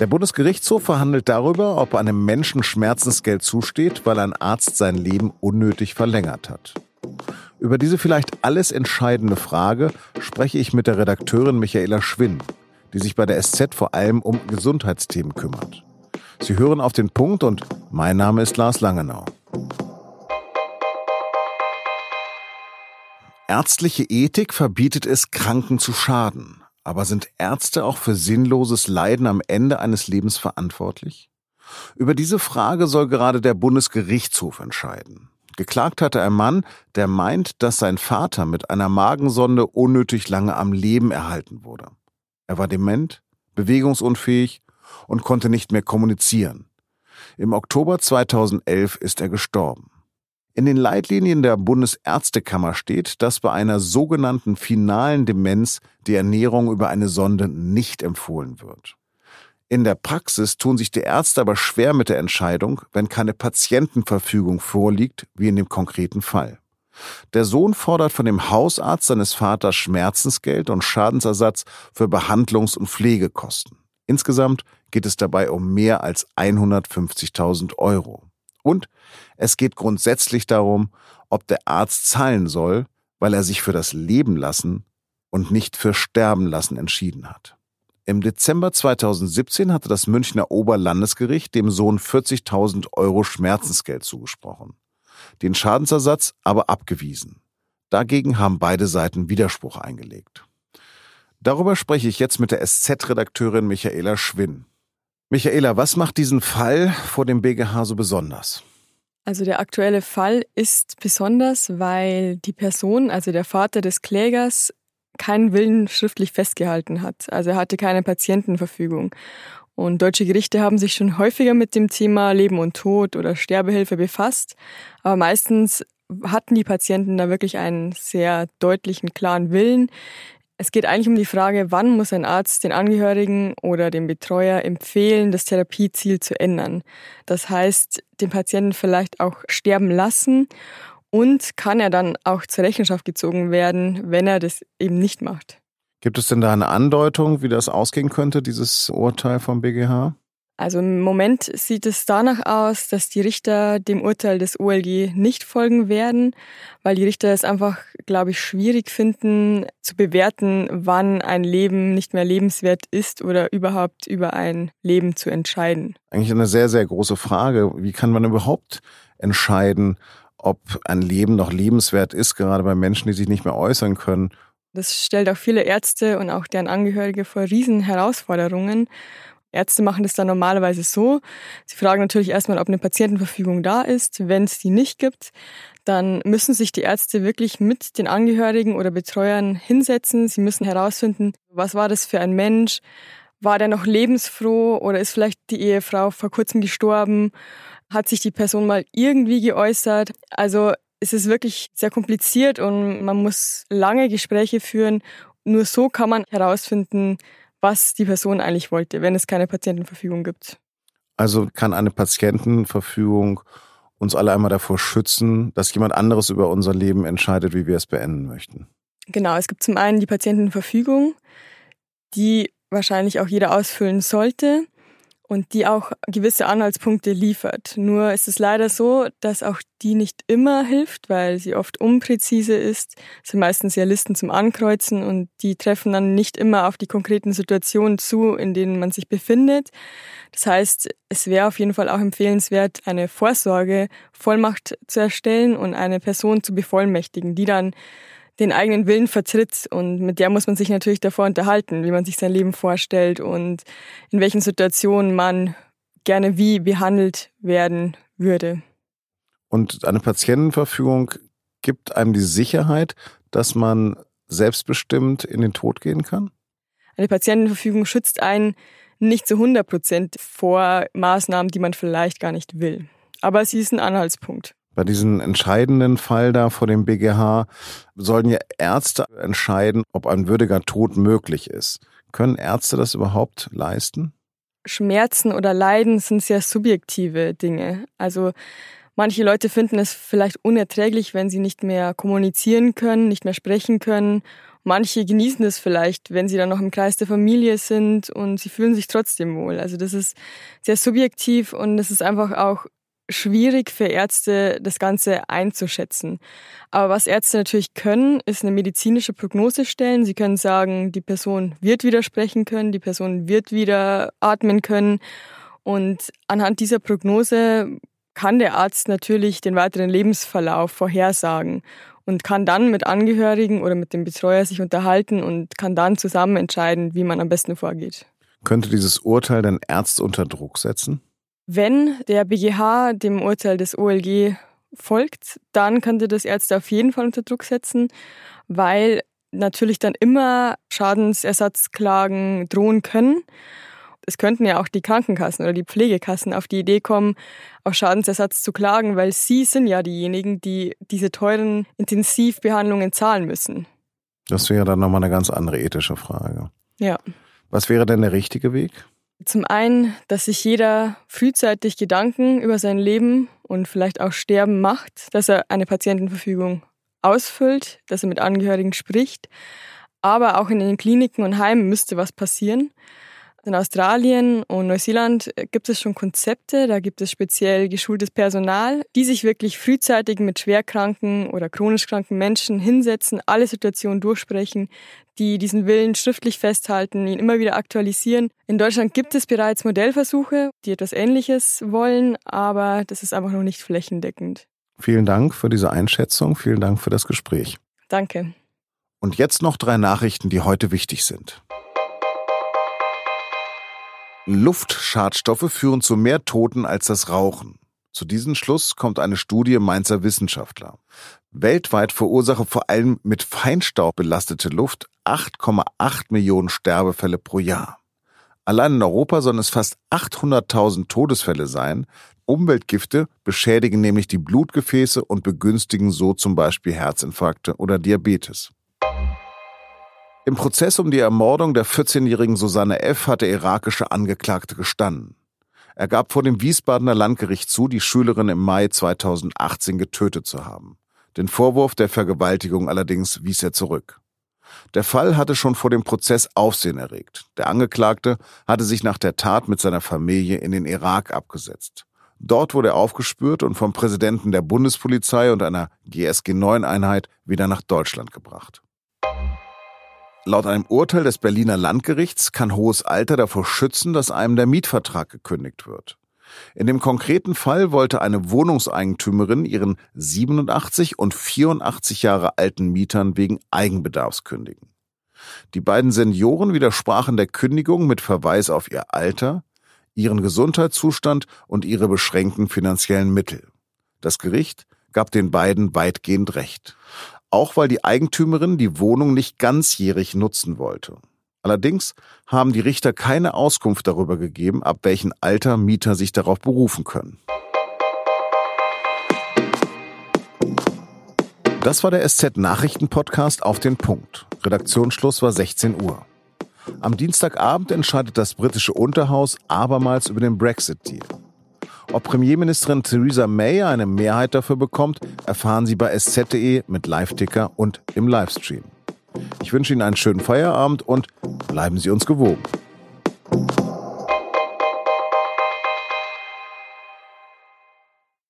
Der Bundesgerichtshof verhandelt darüber, ob einem Menschen Schmerzensgeld zusteht, weil ein Arzt sein Leben unnötig verlängert hat. Über diese vielleicht alles entscheidende Frage spreche ich mit der Redakteurin Michaela Schwinn, die sich bei der SZ vor allem um Gesundheitsthemen kümmert. Sie hören auf den Punkt und mein Name ist Lars Langenau. Ärztliche Ethik verbietet es, Kranken zu schaden. Aber sind Ärzte auch für sinnloses Leiden am Ende eines Lebens verantwortlich? Über diese Frage soll gerade der Bundesgerichtshof entscheiden. Geklagt hatte ein Mann, der meint, dass sein Vater mit einer Magensonde unnötig lange am Leben erhalten wurde. Er war dement, bewegungsunfähig und konnte nicht mehr kommunizieren. Im Oktober 2011 ist er gestorben. In den Leitlinien der Bundesärztekammer steht, dass bei einer sogenannten finalen Demenz die Ernährung über eine Sonde nicht empfohlen wird. In der Praxis tun sich die Ärzte aber schwer mit der Entscheidung, wenn keine Patientenverfügung vorliegt, wie in dem konkreten Fall. Der Sohn fordert von dem Hausarzt seines Vaters Schmerzensgeld und Schadensersatz für Behandlungs- und Pflegekosten. Insgesamt geht es dabei um mehr als 150.000 Euro. Und es geht grundsätzlich darum, ob der Arzt zahlen soll, weil er sich für das Leben lassen und nicht für Sterben lassen entschieden hat. Im Dezember 2017 hatte das Münchner Oberlandesgericht dem Sohn 40.000 Euro Schmerzensgeld zugesprochen, den Schadensersatz aber abgewiesen. Dagegen haben beide Seiten Widerspruch eingelegt. Darüber spreche ich jetzt mit der SZ-Redakteurin Michaela Schwinn. Michaela, was macht diesen Fall vor dem BGH so besonders? Also der aktuelle Fall ist besonders, weil die Person, also der Vater des Klägers, keinen Willen schriftlich festgehalten hat. Also er hatte keine Patientenverfügung. Und deutsche Gerichte haben sich schon häufiger mit dem Thema Leben und Tod oder Sterbehilfe befasst. Aber meistens hatten die Patienten da wirklich einen sehr deutlichen, klaren Willen. Es geht eigentlich um die Frage, wann muss ein Arzt den Angehörigen oder dem Betreuer empfehlen, das Therapieziel zu ändern. Das heißt, den Patienten vielleicht auch sterben lassen und kann er dann auch zur Rechenschaft gezogen werden, wenn er das eben nicht macht. Gibt es denn da eine Andeutung, wie das ausgehen könnte, dieses Urteil vom BGH? Also im Moment sieht es danach aus, dass die Richter dem Urteil des OLG nicht folgen werden, weil die Richter es einfach, glaube ich, schwierig finden zu bewerten, wann ein Leben nicht mehr lebenswert ist oder überhaupt über ein Leben zu entscheiden. Eigentlich eine sehr, sehr große Frage. Wie kann man überhaupt entscheiden, ob ein Leben noch lebenswert ist, gerade bei Menschen, die sich nicht mehr äußern können? Das stellt auch viele Ärzte und auch deren Angehörige vor riesen Herausforderungen. Ärzte machen das dann normalerweise so. Sie fragen natürlich erstmal, ob eine Patientenverfügung da ist. Wenn es die nicht gibt, dann müssen sich die Ärzte wirklich mit den Angehörigen oder Betreuern hinsetzen. Sie müssen herausfinden, was war das für ein Mensch? War der noch lebensfroh oder ist vielleicht die Ehefrau vor kurzem gestorben? Hat sich die Person mal irgendwie geäußert? Also es ist wirklich sehr kompliziert und man muss lange Gespräche führen. Nur so kann man herausfinden, was die Person eigentlich wollte, wenn es keine Patientenverfügung gibt. Also kann eine Patientenverfügung uns alle einmal davor schützen, dass jemand anderes über unser Leben entscheidet, wie wir es beenden möchten. Genau, es gibt zum einen die Patientenverfügung, die wahrscheinlich auch jeder ausfüllen sollte und die auch gewisse Anhaltspunkte liefert. Nur ist es leider so, dass auch die nicht immer hilft, weil sie oft unpräzise ist. Es sind meistens ja Listen zum Ankreuzen und die treffen dann nicht immer auf die konkreten Situationen zu, in denen man sich befindet. Das heißt, es wäre auf jeden Fall auch empfehlenswert, eine Vorsorge, Vollmacht zu erstellen und eine Person zu bevollmächtigen, die dann den eigenen Willen vertritt und mit der muss man sich natürlich davor unterhalten, wie man sich sein Leben vorstellt und in welchen Situationen man gerne wie behandelt werden würde. Und eine Patientenverfügung gibt einem die Sicherheit, dass man selbstbestimmt in den Tod gehen kann? Eine Patientenverfügung schützt einen nicht zu 100 Prozent vor Maßnahmen, die man vielleicht gar nicht will. Aber sie ist ein Anhaltspunkt. Bei diesem entscheidenden Fall da vor dem BGH sollen ja Ärzte entscheiden, ob ein würdiger Tod möglich ist. Können Ärzte das überhaupt leisten? Schmerzen oder Leiden sind sehr subjektive Dinge. Also manche Leute finden es vielleicht unerträglich, wenn sie nicht mehr kommunizieren können, nicht mehr sprechen können Manche genießen das vielleicht, wenn sie dann noch im Kreis der Familie sind und sie fühlen sich trotzdem wohl. Also das ist sehr subjektiv und es ist einfach auch schwierig für Ärzte, das Ganze einzuschätzen. Aber was Ärzte natürlich können, ist eine medizinische Prognose stellen. Sie können sagen, die Person wird wieder sprechen können, die Person wird wieder atmen können. Und anhand dieser Prognose kann der Arzt natürlich den weiteren Lebensverlauf vorhersagen und kann dann mit Angehörigen oder mit dem Betreuer sich unterhalten und kann dann zusammen entscheiden, wie man am besten vorgeht. Könnte dieses Urteil den Ärzte unter Druck setzen? Wenn der BGH dem Urteil des OLG folgt, dann könnte das Ärzte auf jeden Fall unter Druck setzen, weil natürlich dann immer Schadensersatzklagen drohen können. Es könnten ja auch die Krankenkassen oder die Pflegekassen auf die Idee kommen, auf Schadensersatz zu klagen, weil sie sind ja diejenigen, die diese teuren Intensivbehandlungen zahlen müssen. Das wäre dann nochmal eine ganz andere ethische Frage. Ja. Was wäre denn der richtige Weg? Zum einen, dass sich jeder frühzeitig Gedanken über sein Leben und vielleicht auch Sterben macht, dass er eine Patientenverfügung ausfüllt, dass er mit Angehörigen spricht. Aber auch in den Kliniken und Heimen müsste was passieren. In Australien und Neuseeland gibt es schon Konzepte, da gibt es speziell geschultes Personal, die sich wirklich frühzeitig mit schwerkranken oder chronisch kranken Menschen hinsetzen, alle Situationen durchsprechen, die diesen Willen schriftlich festhalten, ihn immer wieder aktualisieren. In Deutschland gibt es bereits Modellversuche, die etwas Ähnliches wollen, aber das ist einfach noch nicht flächendeckend. Vielen Dank für diese Einschätzung, vielen Dank für das Gespräch. Danke. Und jetzt noch drei Nachrichten, die heute wichtig sind. Luftschadstoffe führen zu mehr Toten als das Rauchen. Zu diesem Schluss kommt eine Studie Mainzer Wissenschaftler. Weltweit verursache vor allem mit Feinstaub belastete Luft 8,8 Millionen Sterbefälle pro Jahr. Allein in Europa sollen es fast 800.000 Todesfälle sein. Umweltgifte beschädigen nämlich die Blutgefäße und begünstigen so zum Beispiel Herzinfarkte oder Diabetes. Im Prozess um die Ermordung der 14-jährigen Susanne F. hat der irakische Angeklagte gestanden. Er gab vor dem Wiesbadener Landgericht zu, die Schülerin im Mai 2018 getötet zu haben. Den Vorwurf der Vergewaltigung allerdings wies er zurück. Der Fall hatte schon vor dem Prozess Aufsehen erregt. Der Angeklagte hatte sich nach der Tat mit seiner Familie in den Irak abgesetzt. Dort wurde er aufgespürt und vom Präsidenten der Bundespolizei und einer GSG-9-Einheit wieder nach Deutschland gebracht. Laut einem Urteil des Berliner Landgerichts kann hohes Alter davor schützen, dass einem der Mietvertrag gekündigt wird. In dem konkreten Fall wollte eine Wohnungseigentümerin ihren 87 und 84 Jahre alten Mietern wegen Eigenbedarfs kündigen. Die beiden Senioren widersprachen der Kündigung mit Verweis auf ihr Alter, ihren Gesundheitszustand und ihre beschränkten finanziellen Mittel. Das Gericht gab den beiden weitgehend Recht auch weil die Eigentümerin die Wohnung nicht ganzjährig nutzen wollte. Allerdings haben die Richter keine Auskunft darüber gegeben, ab welchem Alter Mieter sich darauf berufen können. Das war der SZ-Nachrichten-Podcast auf den Punkt. Redaktionsschluss war 16 Uhr. Am Dienstagabend entscheidet das britische Unterhaus abermals über den Brexit-Deal. Ob Premierministerin Theresa May eine Mehrheit dafür bekommt, erfahren Sie bei sz.de mit Live-Ticker und im Livestream. Ich wünsche Ihnen einen schönen Feierabend und bleiben Sie uns gewogen.